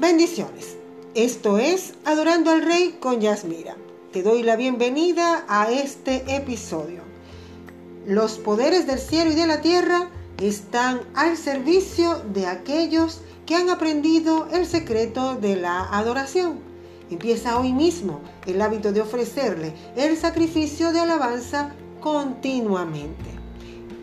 Bendiciones. Esto es Adorando al Rey con Yasmira. Te doy la bienvenida a este episodio. Los poderes del cielo y de la tierra están al servicio de aquellos que han aprendido el secreto de la adoración. Empieza hoy mismo el hábito de ofrecerle el sacrificio de alabanza continuamente.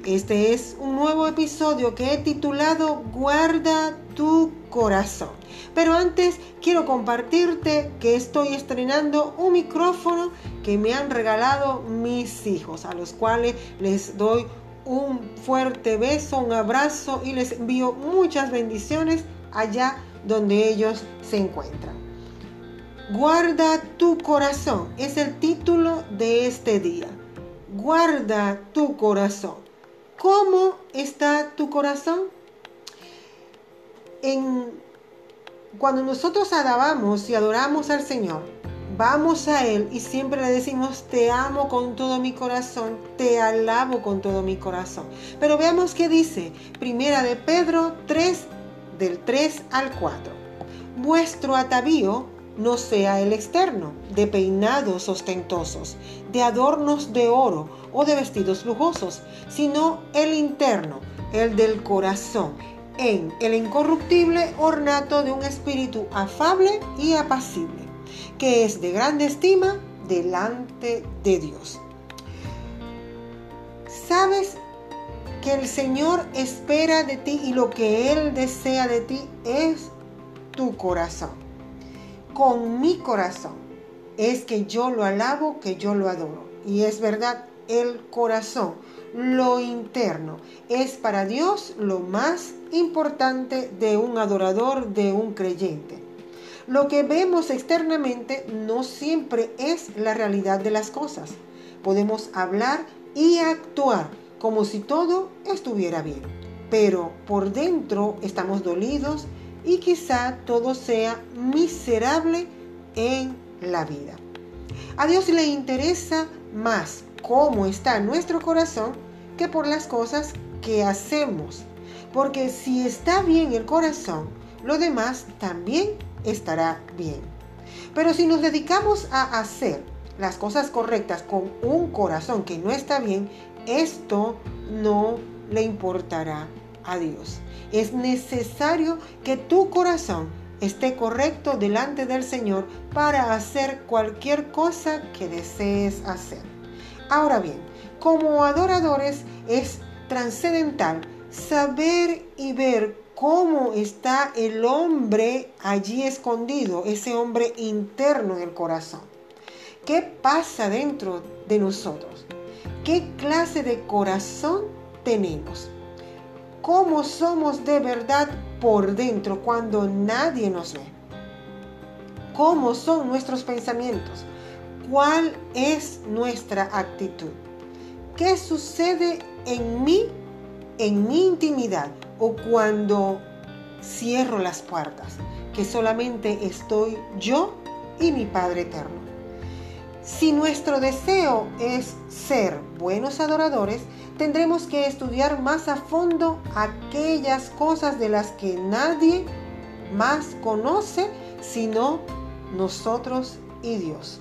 Este es un nuevo episodio que he titulado Guarda tu corazón. Pero antes quiero compartirte que estoy estrenando un micrófono que me han regalado mis hijos, a los cuales les doy un fuerte beso, un abrazo y les envío muchas bendiciones allá donde ellos se encuentran. Guarda tu corazón es el título de este día. Guarda tu corazón. ¿Cómo está tu corazón? Cuando nosotros alabamos y adoramos al Señor, vamos a Él y siempre le decimos, te amo con todo mi corazón, te alabo con todo mi corazón. Pero veamos qué dice, primera de Pedro 3, del 3 al 4. Vuestro atavío no sea el externo, de peinados ostentosos, de adornos de oro o de vestidos lujosos, sino el interno, el del corazón, en el incorruptible ornato de un espíritu afable y apacible, que es de grande estima delante de Dios. ¿Sabes que el Señor espera de ti y lo que Él desea de ti es tu corazón? con mi corazón es que yo lo alabo, que yo lo adoro. Y es verdad, el corazón, lo interno, es para Dios lo más importante de un adorador, de un creyente. Lo que vemos externamente no siempre es la realidad de las cosas. Podemos hablar y actuar como si todo estuviera bien, pero por dentro estamos dolidos, y quizá todo sea miserable en la vida. A Dios le interesa más cómo está nuestro corazón que por las cosas que hacemos. Porque si está bien el corazón, lo demás también estará bien. Pero si nos dedicamos a hacer las cosas correctas con un corazón que no está bien, esto no le importará a Dios. Es necesario que tu corazón esté correcto delante del Señor para hacer cualquier cosa que desees hacer. Ahora bien, como adoradores es trascendental saber y ver cómo está el hombre allí escondido, ese hombre interno en el corazón. ¿Qué pasa dentro de nosotros? ¿Qué clase de corazón tenemos? cómo somos de verdad por dentro cuando nadie nos ve. ¿Cómo son nuestros pensamientos? ¿Cuál es nuestra actitud? ¿Qué sucede en mí, en mi intimidad o cuando cierro las puertas? Que solamente estoy yo y mi Padre Eterno. Si nuestro deseo es ser buenos adoradores, tendremos que estudiar más a fondo aquellas cosas de las que nadie más conoce sino nosotros y Dios.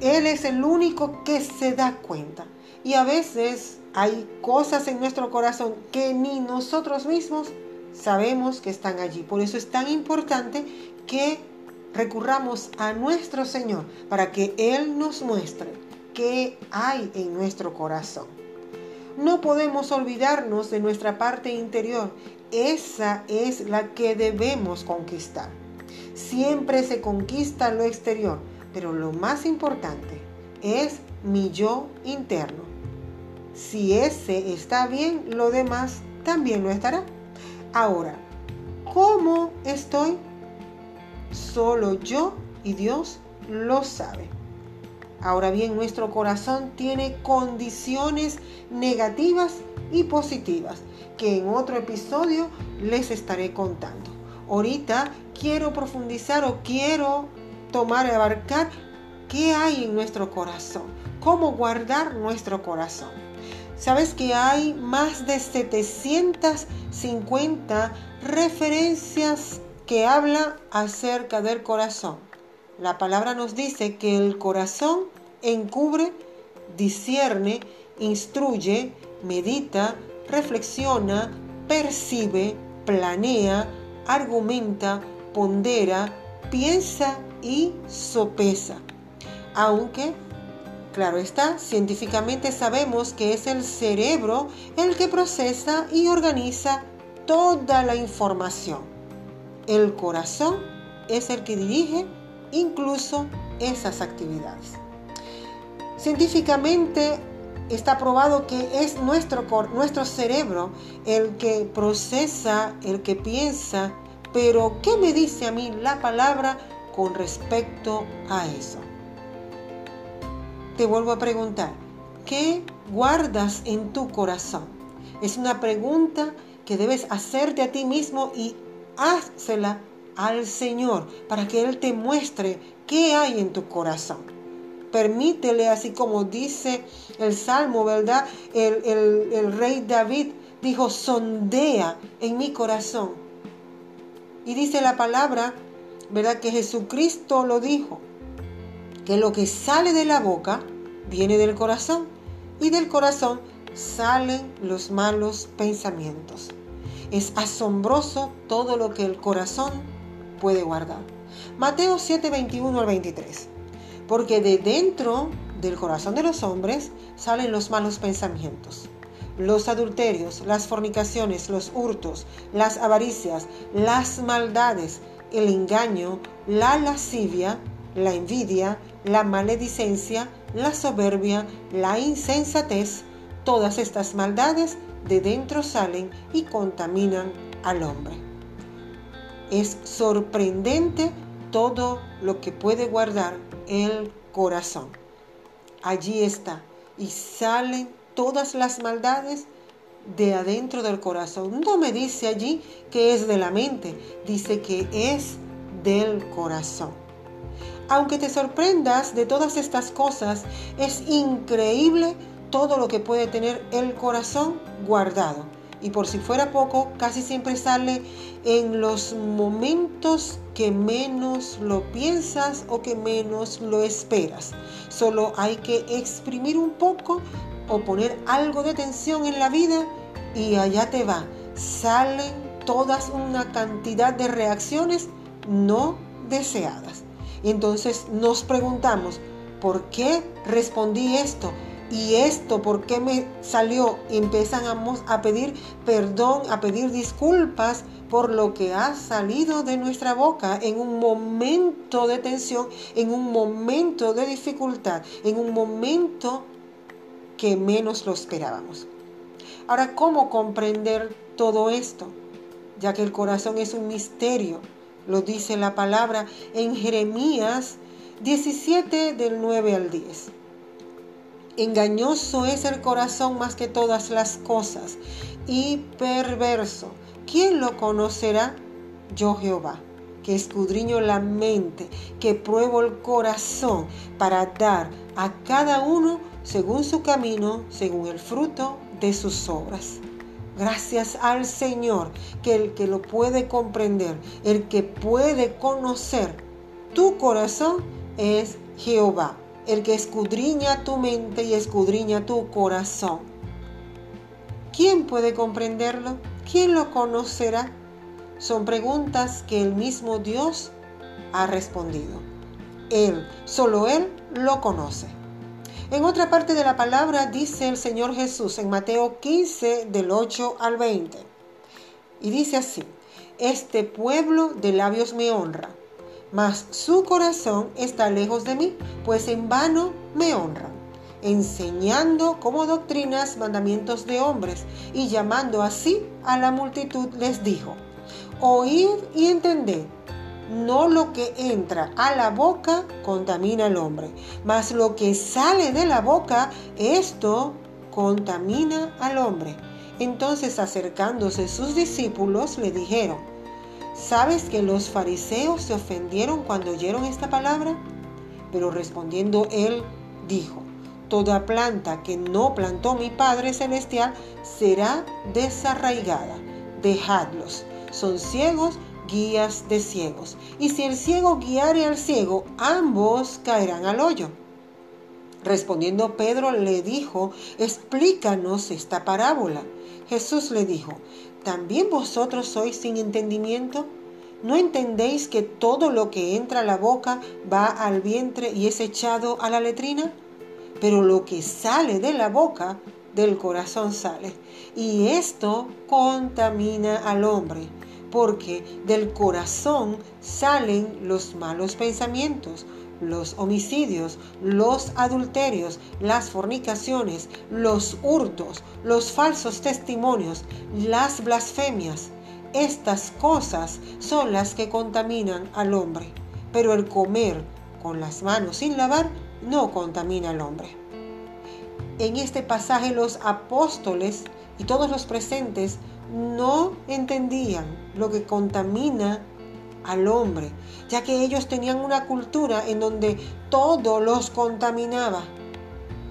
Él es el único que se da cuenta. Y a veces hay cosas en nuestro corazón que ni nosotros mismos sabemos que están allí. Por eso es tan importante que recurramos a nuestro Señor para que Él nos muestre qué hay en nuestro corazón. No podemos olvidarnos de nuestra parte interior. Esa es la que debemos conquistar. Siempre se conquista lo exterior, pero lo más importante es mi yo interno. Si ese está bien, lo demás también lo estará. Ahora, ¿cómo estoy? Solo yo y Dios lo sabe. Ahora bien, nuestro corazón tiene condiciones negativas y positivas que en otro episodio les estaré contando. Ahorita quiero profundizar o quiero tomar abarcar qué hay en nuestro corazón, cómo guardar nuestro corazón. Sabes que hay más de 750 referencias que habla acerca del corazón. La palabra nos dice que el corazón encubre, discierne, instruye, medita, reflexiona, percibe, planea, argumenta, pondera, piensa y sopesa. Aunque, claro está, científicamente sabemos que es el cerebro el que procesa y organiza toda la información. El corazón es el que dirige incluso esas actividades. Científicamente está probado que es nuestro, nuestro cerebro el que procesa, el que piensa, pero ¿qué me dice a mí la palabra con respecto a eso? Te vuelvo a preguntar, ¿qué guardas en tu corazón? Es una pregunta que debes hacerte a ti mismo y házela al Señor para que Él te muestre qué hay en tu corazón. Permítele, así como dice el Salmo, ¿verdad? El, el rey David dijo, sondea en mi corazón. Y dice la palabra, ¿verdad? Que Jesucristo lo dijo, que lo que sale de la boca viene del corazón y del corazón salen los malos pensamientos. Es asombroso todo lo que el corazón puede guardar. Mateo 7, 21 al 23 porque de dentro del corazón de los hombres salen los malos pensamientos, los adulterios, las fornicaciones, los hurtos, las avaricias, las maldades, el engaño, la lascivia, la envidia, la maledicencia, la soberbia, la insensatez, todas estas maldades de dentro salen y contaminan al hombre. Es sorprendente todo lo que puede guardar el corazón. Allí está. Y salen todas las maldades de adentro del corazón. No me dice allí que es de la mente, dice que es del corazón. Aunque te sorprendas de todas estas cosas, es increíble todo lo que puede tener el corazón guardado. Y por si fuera poco, casi siempre sale en los momentos que menos lo piensas o que menos lo esperas. Solo hay que exprimir un poco o poner algo de tensión en la vida y allá te va. Salen todas una cantidad de reacciones no deseadas. Entonces nos preguntamos, ¿por qué respondí esto? y esto, ¿por qué me salió? Empiezan a, pedir perdón, a pedir disculpas por lo que ha salido de nuestra boca en un momento de tensión, en un momento de dificultad, en un momento que menos lo esperábamos. Ahora, ¿cómo comprender todo esto? Ya que el corazón es un misterio, lo dice la palabra en Jeremías 17 del 9 al 10. Engañoso es el corazón más que todas las cosas y perverso. ¿Quién lo conocerá? Yo Jehová, que escudriño la mente, que pruebo el corazón para dar a cada uno según su camino, según el fruto de sus obras. Gracias al Señor, que el que lo puede comprender, el que puede conocer tu corazón es Jehová el que escudriña tu mente y escudriña tu corazón. ¿Quién puede comprenderlo? ¿Quién lo conocerá? Son preguntas que el mismo Dios ha respondido. Él, solo Él lo conoce. En otra parte de la palabra dice el Señor Jesús en Mateo 15 del 8 al 20. Y dice así, este pueblo de labios me honra mas su corazón está lejos de mí, pues en vano me honran, enseñando como doctrinas mandamientos de hombres, y llamando así a la multitud les dijo, oíd y entended, no lo que entra a la boca contamina al hombre, mas lo que sale de la boca, esto contamina al hombre. Entonces acercándose sus discípulos le dijeron, ¿Sabes que los fariseos se ofendieron cuando oyeron esta palabra? Pero respondiendo él, dijo, Toda planta que no plantó mi Padre Celestial será desarraigada. Dejadlos. Son ciegos, guías de ciegos. Y si el ciego guiare al ciego, ambos caerán al hoyo. Respondiendo Pedro le dijo, explícanos esta parábola. Jesús le dijo, ¿también vosotros sois sin entendimiento? ¿No entendéis que todo lo que entra a la boca va al vientre y es echado a la letrina? Pero lo que sale de la boca, del corazón sale. Y esto contamina al hombre, porque del corazón salen los malos pensamientos, los homicidios, los adulterios, las fornicaciones, los hurtos, los falsos testimonios, las blasfemias estas cosas son las que contaminan al hombre, pero el comer con las manos sin lavar no contamina al hombre. En este pasaje los apóstoles y todos los presentes no entendían lo que contamina al hombre, ya que ellos tenían una cultura en donde todo los contaminaba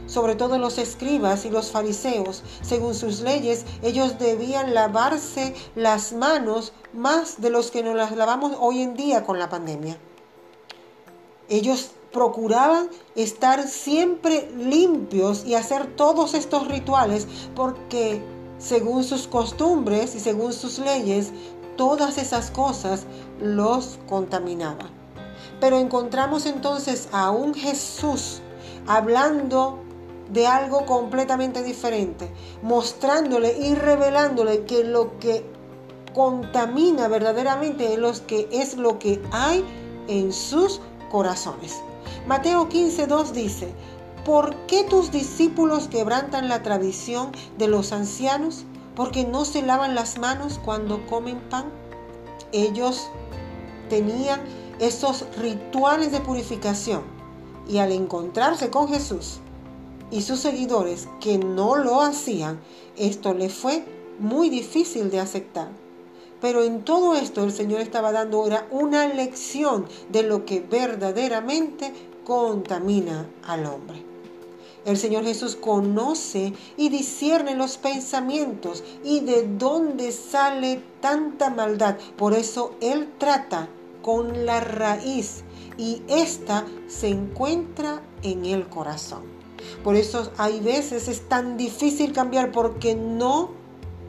sobre todo los escribas y los fariseos. Según sus leyes, ellos debían lavarse las manos más de los que nos las lavamos hoy en día con la pandemia. Ellos procuraban estar siempre limpios y hacer todos estos rituales porque según sus costumbres y según sus leyes, todas esas cosas los contaminaban. Pero encontramos entonces a un Jesús hablando de algo completamente diferente, mostrándole y revelándole que lo que contamina verdaderamente es lo que, es lo que hay en sus corazones. Mateo 15.2 dice, ¿por qué tus discípulos quebrantan la tradición de los ancianos? Porque no se lavan las manos cuando comen pan. Ellos tenían esos rituales de purificación y al encontrarse con Jesús, y sus seguidores que no lo hacían, esto le fue muy difícil de aceptar. Pero en todo esto el Señor estaba dando ahora una lección de lo que verdaderamente contamina al hombre. El Señor Jesús conoce y discierne los pensamientos y de dónde sale tanta maldad. Por eso Él trata con la raíz y esta se encuentra en el corazón. Por eso hay veces es tan difícil cambiar porque no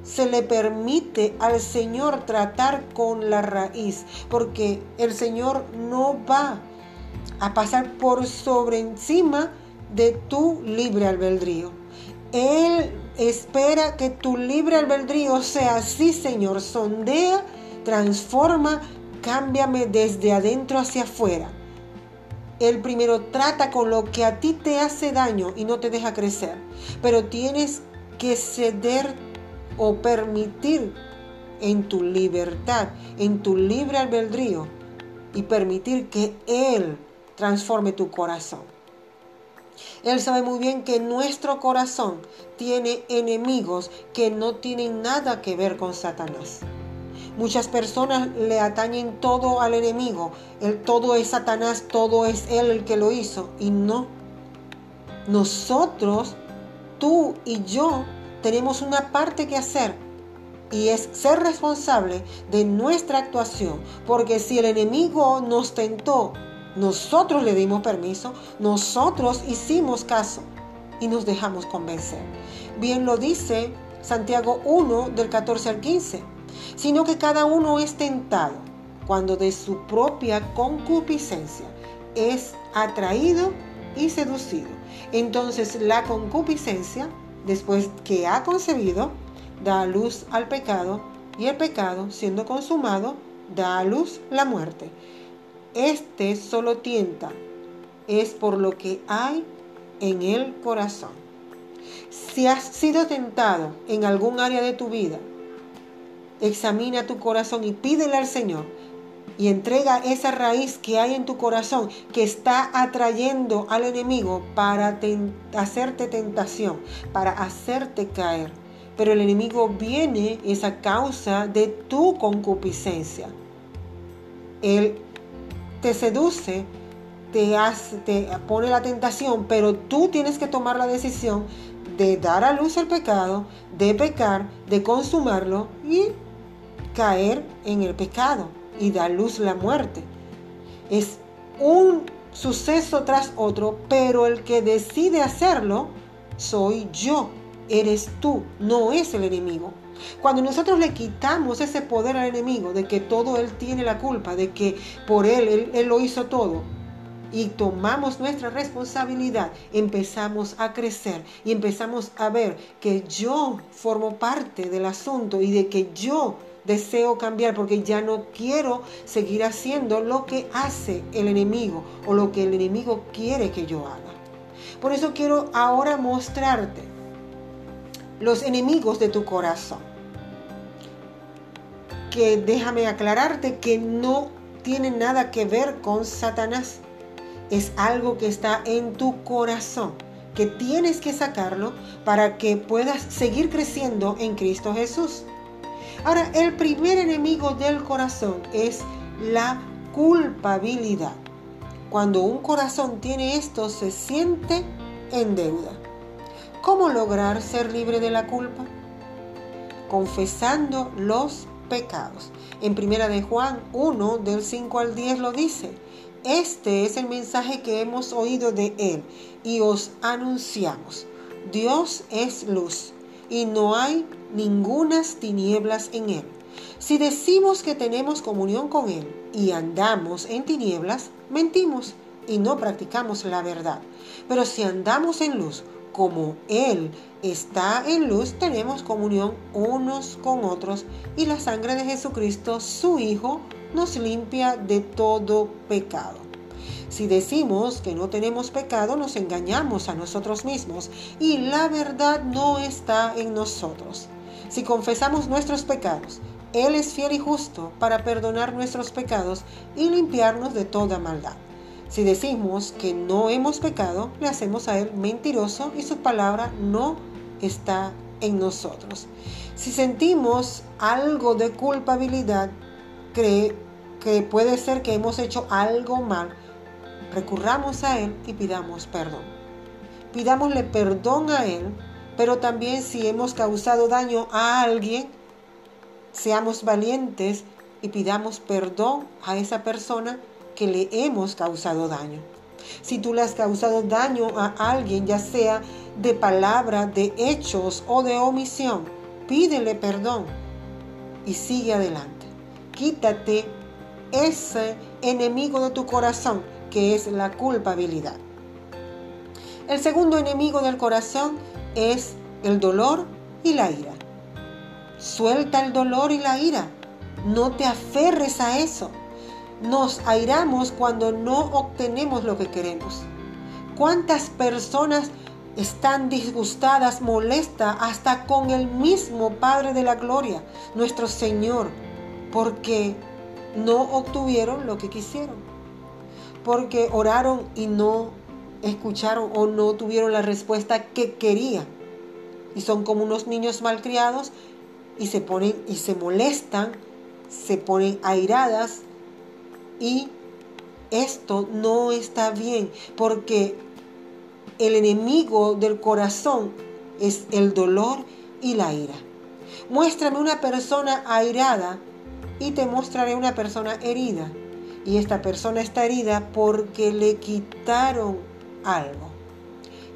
se le permite al Señor tratar con la raíz, porque el Señor no va a pasar por sobre encima de tu libre albedrío. Él espera que tu libre albedrío sea así, Señor, sondea, transforma, cámbiame desde adentro hacia afuera. Él primero trata con lo que a ti te hace daño y no te deja crecer. Pero tienes que ceder o permitir en tu libertad, en tu libre albedrío y permitir que Él transforme tu corazón. Él sabe muy bien que nuestro corazón tiene enemigos que no tienen nada que ver con Satanás. Muchas personas le atañen todo al enemigo. El todo es Satanás, todo es él el que lo hizo. Y no. Nosotros, tú y yo, tenemos una parte que hacer. Y es ser responsable de nuestra actuación. Porque si el enemigo nos tentó, nosotros le dimos permiso, nosotros hicimos caso y nos dejamos convencer. Bien lo dice Santiago 1 del 14 al 15 sino que cada uno es tentado cuando de su propia concupiscencia es atraído y seducido. Entonces la concupiscencia, después que ha concebido, da luz al pecado y el pecado, siendo consumado, da a luz la muerte. Este solo tienta, es por lo que hay en el corazón. Si has sido tentado en algún área de tu vida, examina tu corazón y pídele al Señor y entrega esa raíz que hay en tu corazón que está atrayendo al enemigo para hacerte tentación, para hacerte caer. Pero el enemigo viene esa causa de tu concupiscencia. Él te seduce, te, hace, te pone la tentación, pero tú tienes que tomar la decisión de dar a luz el pecado, de pecar, de consumarlo y caer en el pecado. y da luz la muerte. Es un suceso tras otro, pero el que decide hacerlo soy yo, eres tú, no es el enemigo. Cuando nosotros le quitamos ese poder al enemigo de que todo él tiene la culpa, de que por él, él, lo hizo todo, y tomamos nuestra responsabilidad, empezamos a crecer y empezamos a ver que yo formo parte del asunto y de que yo deseo cambiar porque ya no quiero seguir haciendo lo que hace el enemigo o lo que el enemigo quiere que yo haga. Por eso quiero ahora mostrarte los enemigos de tu corazón. Que déjame aclararte que no tienen nada que ver con Satanás. Es algo que está en tu corazón, que tienes que sacarlo para que puedas seguir creciendo en Cristo Jesús. Ahora, el primer enemigo del corazón es la culpabilidad. Cuando un corazón tiene esto, se siente en deuda. ¿Cómo lograr ser libre de la culpa? Confesando los pecados. En primera de Juan 1 del 5 al 10 lo dice. Este es el mensaje que hemos oído de él y os anunciamos. Dios es luz y no hay ningunas tinieblas en él. Si decimos que tenemos comunión con él y andamos en tinieblas, mentimos y no practicamos la verdad. Pero si andamos en luz, como Él está en luz, tenemos comunión unos con otros y la sangre de Jesucristo, su Hijo, nos limpia de todo pecado. Si decimos que no tenemos pecado, nos engañamos a nosotros mismos y la verdad no está en nosotros. Si confesamos nuestros pecados, Él es fiel y justo para perdonar nuestros pecados y limpiarnos de toda maldad. Si decimos que no hemos pecado, le hacemos a Él mentiroso y su palabra no está en nosotros. Si sentimos algo de culpabilidad, cree que puede ser que hemos hecho algo mal, recurramos a Él y pidamos perdón. Pidámosle perdón a Él, pero también si hemos causado daño a alguien, seamos valientes y pidamos perdón a esa persona que le hemos causado daño. Si tú le has causado daño a alguien, ya sea de palabra, de hechos o de omisión, pídele perdón y sigue adelante. Quítate ese enemigo de tu corazón que es la culpabilidad. El segundo enemigo del corazón es el dolor y la ira. Suelta el dolor y la ira. No te aferres a eso. Nos airamos cuando no obtenemos lo que queremos. ¿Cuántas personas están disgustadas, molestas, hasta con el mismo Padre de la Gloria, nuestro Señor, porque no obtuvieron lo que quisieron? Porque oraron y no escucharon o no tuvieron la respuesta que querían. Y son como unos niños malcriados y se ponen y se molestan, se ponen airadas y esto no está bien porque el enemigo del corazón es el dolor y la ira. Muéstrame una persona airada y te mostraré una persona herida. Y esta persona está herida porque le quitaron algo.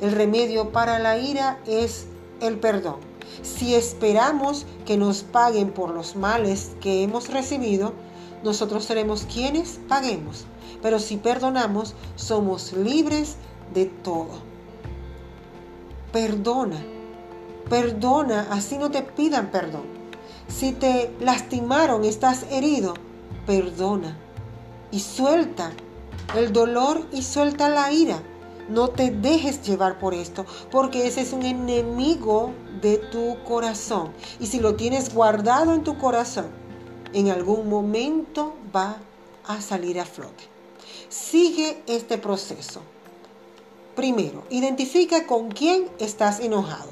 El remedio para la ira es el perdón. Si esperamos que nos paguen por los males que hemos recibido, nosotros seremos quienes paguemos. Pero si perdonamos, somos libres de todo. Perdona, perdona, así no te pidan perdón. Si te lastimaron, estás herido, perdona. Y suelta el dolor y suelta la ira. No te dejes llevar por esto, porque ese es un enemigo de tu corazón. Y si lo tienes guardado en tu corazón, en algún momento va a salir a flote. Sigue este proceso. Primero, identifica con quién estás enojado.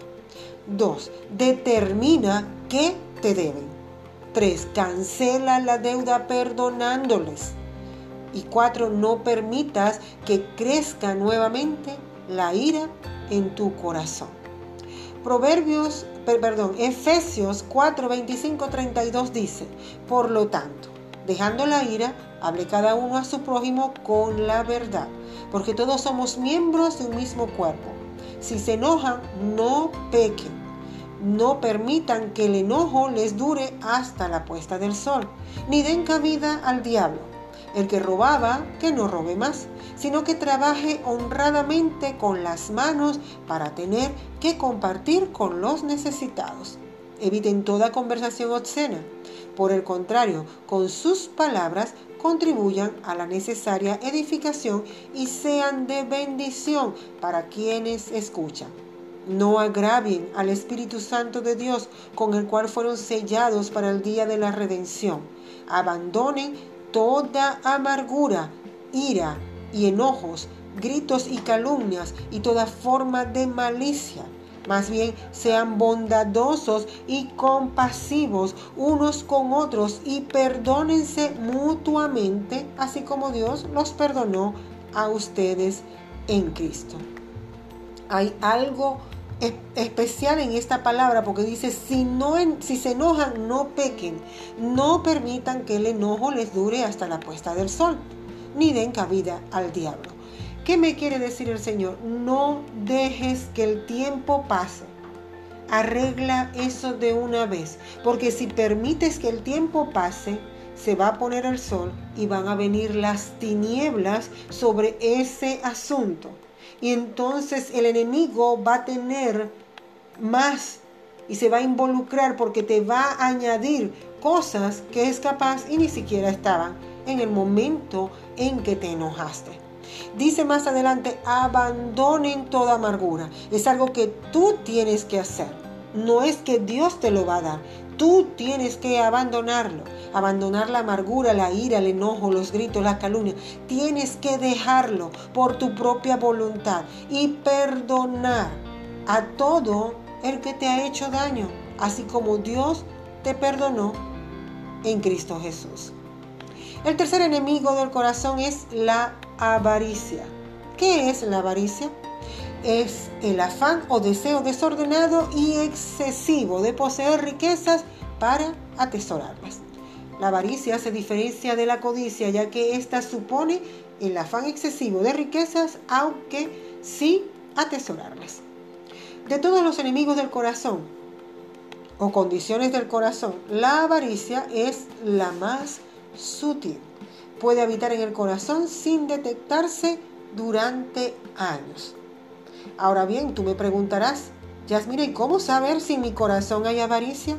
Dos, determina qué te deben. Tres, cancela la deuda perdonándoles. Y cuatro, no permitas que crezca nuevamente la ira en tu corazón. Proverbios perdón, Efesios 4, 25, 32 dice, por lo tanto, Dejando la ira, hable cada uno a su prójimo con la verdad, porque todos somos miembros de un mismo cuerpo. Si se enojan, no pequen. No permitan que el enojo les dure hasta la puesta del sol, ni den cabida al diablo. El que robaba, que no robe más, sino que trabaje honradamente con las manos para tener que compartir con los necesitados. Eviten toda conversación obscena. Por el contrario, con sus palabras contribuyan a la necesaria edificación y sean de bendición para quienes escuchan. No agravien al Espíritu Santo de Dios con el cual fueron sellados para el día de la redención. Abandonen toda amargura, ira y enojos, gritos y calumnias y toda forma de malicia. Más bien sean bondadosos y compasivos unos con otros y perdónense mutuamente, así como Dios los perdonó a ustedes en Cristo. Hay algo especial en esta palabra porque dice, si, no si se enojan, no pequen, no permitan que el enojo les dure hasta la puesta del sol, ni den cabida al diablo. ¿Qué me quiere decir el Señor? No dejes que el tiempo pase. Arregla eso de una vez, porque si permites que el tiempo pase, se va a poner el sol y van a venir las tinieblas sobre ese asunto. Y entonces el enemigo va a tener más y se va a involucrar porque te va a añadir cosas que es capaz y ni siquiera estaban en el momento en que te enojaste. Dice más adelante, abandonen toda amargura. Es algo que tú tienes que hacer. No es que Dios te lo va a dar. Tú tienes que abandonarlo. Abandonar la amargura, la ira, el enojo, los gritos, la calumnia. Tienes que dejarlo por tu propia voluntad y perdonar a todo el que te ha hecho daño, así como Dios te perdonó en Cristo Jesús. El tercer enemigo del corazón es la avaricia. ¿Qué es la avaricia? es el afán o deseo desordenado y excesivo de poseer riquezas para atesorarlas. La avaricia se diferencia de la codicia ya que ésta supone el afán excesivo de riquezas, aunque sí atesorarlas. De todos los enemigos del corazón o condiciones del corazón, la avaricia es la más sutil. Puede habitar en el corazón sin detectarse durante años. Ahora bien, tú me preguntarás, Yasmina, ¿y cómo saber si en mi corazón hay avaricia?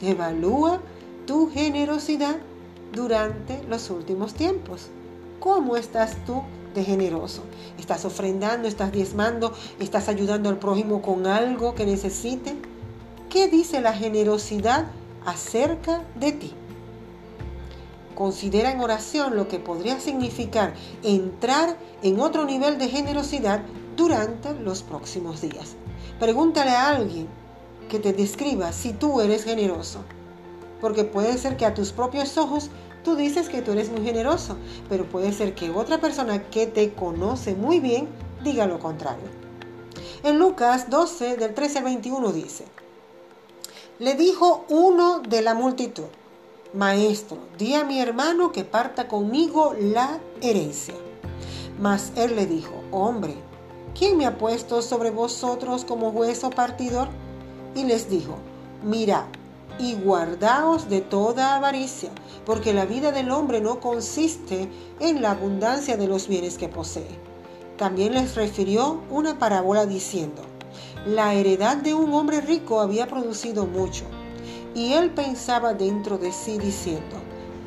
Evalúa tu generosidad durante los últimos tiempos. ¿Cómo estás tú de generoso? ¿Estás ofrendando, estás diezmando, estás ayudando al prójimo con algo que necesite? ¿Qué dice la generosidad acerca de ti? Considera en oración lo que podría significar entrar en otro nivel de generosidad durante los próximos días. Pregúntale a alguien que te describa si tú eres generoso. Porque puede ser que a tus propios ojos tú dices que tú eres muy generoso, pero puede ser que otra persona que te conoce muy bien diga lo contrario. En Lucas 12, del 13 al 21 dice, le dijo uno de la multitud, Maestro, di a mi hermano que parta conmigo la herencia. Mas él le dijo, Hombre, ¿quién me ha puesto sobre vosotros como juez o partidor? Y les dijo, mirad y guardaos de toda avaricia, porque la vida del hombre no consiste en la abundancia de los bienes que posee. También les refirió una parábola diciendo, la heredad de un hombre rico había producido mucho, y él pensaba dentro de sí diciendo,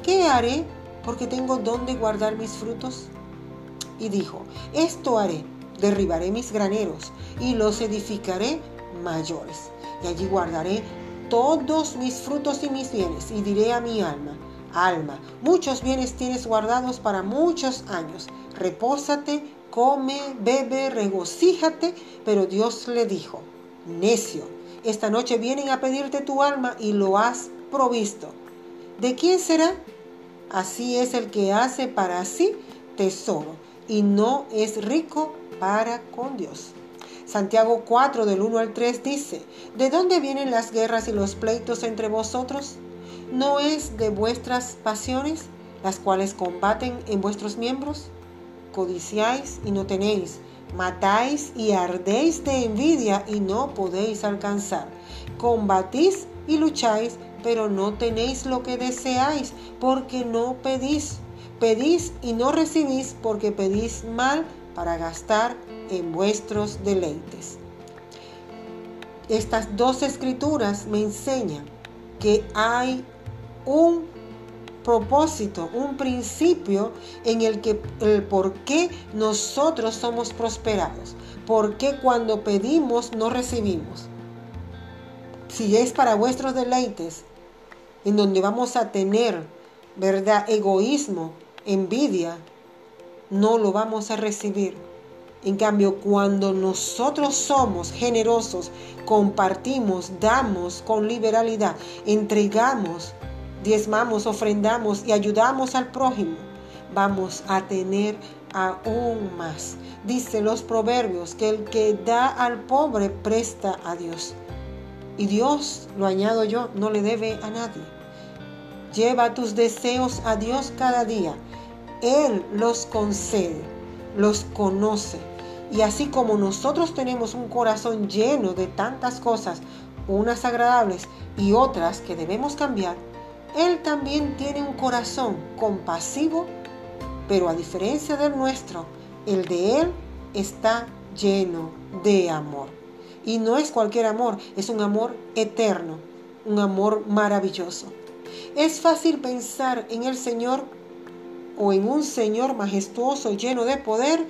¿qué haré porque tengo donde guardar mis frutos? Y dijo, esto haré derribaré mis graneros y los edificaré mayores. Y allí guardaré todos mis frutos y mis bienes y diré a mi alma, alma, muchos bienes tienes guardados para muchos años. Repósate, come, bebe, regocíjate. Pero Dios le dijo, necio, esta noche vienen a pedirte tu alma y lo has provisto. ¿De quién será? Así es el que hace para sí tesoro y no es rico para con Dios. Santiago 4 del 1 al 3 dice, ¿de dónde vienen las guerras y los pleitos entre vosotros? ¿No es de vuestras pasiones las cuales combaten en vuestros miembros? Codiciáis y no tenéis, matáis y ardéis de envidia y no podéis alcanzar. Combatís y lucháis, pero no tenéis lo que deseáis, porque no pedís. Pedís y no recibís, porque pedís mal para gastar en vuestros deleites. Estas dos escrituras me enseñan que hay un propósito, un principio en el que el por qué nosotros somos prosperados, por qué cuando pedimos no recibimos. Si es para vuestros deleites, en donde vamos a tener, ¿verdad?, egoísmo, envidia, no lo vamos a recibir. En cambio, cuando nosotros somos generosos, compartimos, damos con liberalidad, entregamos, diezmamos, ofrendamos y ayudamos al prójimo, vamos a tener aún más. Dice los proverbios que el que da al pobre presta a Dios. Y Dios, lo añado yo, no le debe a nadie. Lleva tus deseos a Dios cada día. Él los concede, los conoce. Y así como nosotros tenemos un corazón lleno de tantas cosas, unas agradables y otras que debemos cambiar, él también tiene un corazón compasivo, pero a diferencia del nuestro, el de Él está lleno de amor. Y no es cualquier amor, es un amor eterno, un amor maravilloso. Es fácil pensar en el Señor o en un Señor majestuoso, lleno de poder,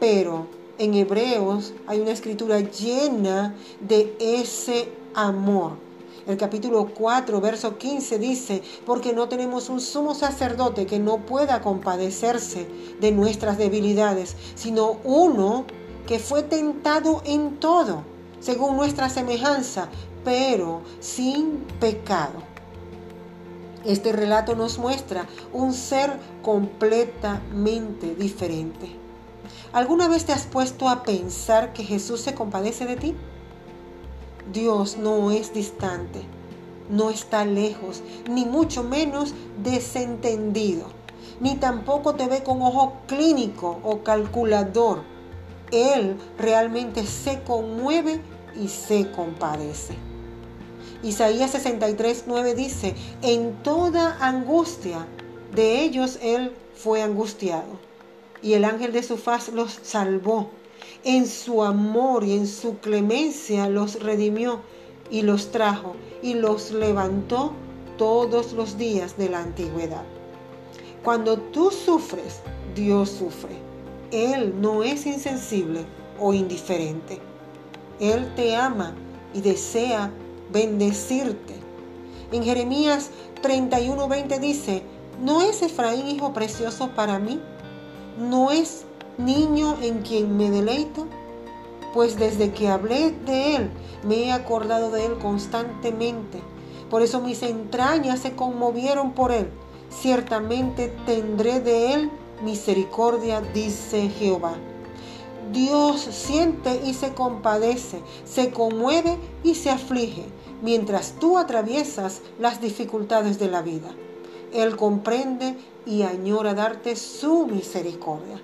pero en Hebreos hay una escritura llena de ese amor el capítulo 4, verso 15 dice, porque no tenemos un sumo sacerdote que no pueda compadecerse de nuestras debilidades, sino uno que fue tentado en todo, según nuestra semejanza, pero sin pecado. Este relato nos muestra un ser completamente diferente. ¿Alguna vez te has puesto a pensar que Jesús se compadece de ti? Dios no es distante, no está lejos, ni mucho menos desentendido, ni tampoco te ve con ojo clínico o calculador. Él realmente se conmueve y se compadece. Isaías 63, 9 dice, en toda angustia de ellos Él fue angustiado, y el ángel de su faz los salvó en su amor y en su clemencia los redimió y los trajo y los levantó todos los días de la antigüedad. Cuando tú sufres, Dios sufre. Él no es insensible o indiferente. Él te ama y desea bendecirte. En Jeremías 31:20 dice, ¿no es Efraín hijo precioso para mí? ¿No es niño en quien me deleito? Pues desde que hablé de él, me he acordado de él constantemente. Por eso mis entrañas se conmovieron por él. Ciertamente tendré de él misericordia, dice Jehová. Dios siente y se compadece, se conmueve y se aflige, mientras tú atraviesas las dificultades de la vida. Él comprende y añora darte su misericordia.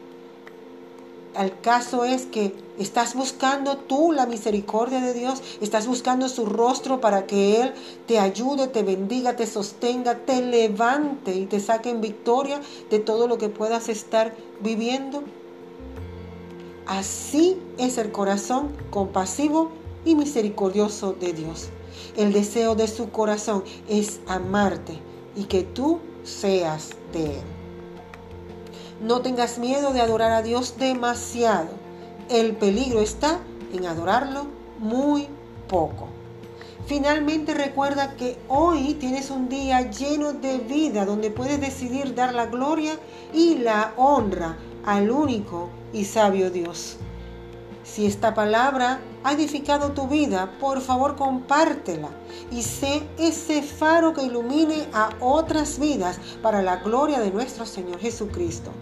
El caso es que estás buscando tú la misericordia de Dios, estás buscando su rostro para que Él te ayude, te bendiga, te sostenga, te levante y te saque en victoria de todo lo que puedas estar viviendo. Así es el corazón compasivo y misericordioso de Dios. El deseo de su corazón es amarte y que tú seas de Él. No tengas miedo de adorar a Dios demasiado. El peligro está en adorarlo muy poco. Finalmente recuerda que hoy tienes un día lleno de vida donde puedes decidir dar la gloria y la honra al único y sabio Dios. Si esta palabra ha edificado tu vida, por favor compártela y sé ese faro que ilumine a otras vidas para la gloria de nuestro Señor Jesucristo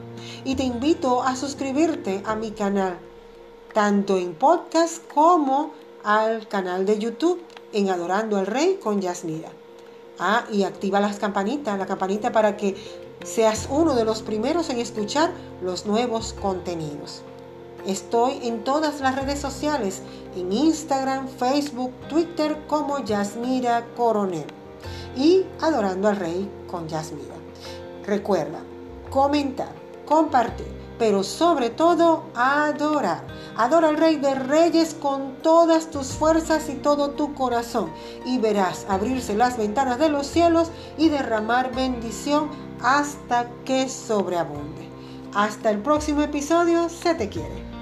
y te invito a suscribirte a mi canal, tanto en podcast como al canal de YouTube en Adorando al Rey con Yasmira. Ah, y activa las campanitas, la campanita para que seas uno de los primeros en escuchar los nuevos contenidos. Estoy en todas las redes sociales, en Instagram, Facebook, Twitter como Yasmira Coronel y Adorando al Rey con Yasmira. Recuerda, comentar, compartir, pero sobre todo adorar. Adora al Rey de Reyes con todas tus fuerzas y todo tu corazón y verás abrirse las ventanas de los cielos y derramar bendición hasta que sobreabunde. Hasta el próximo episodio, se te quiere.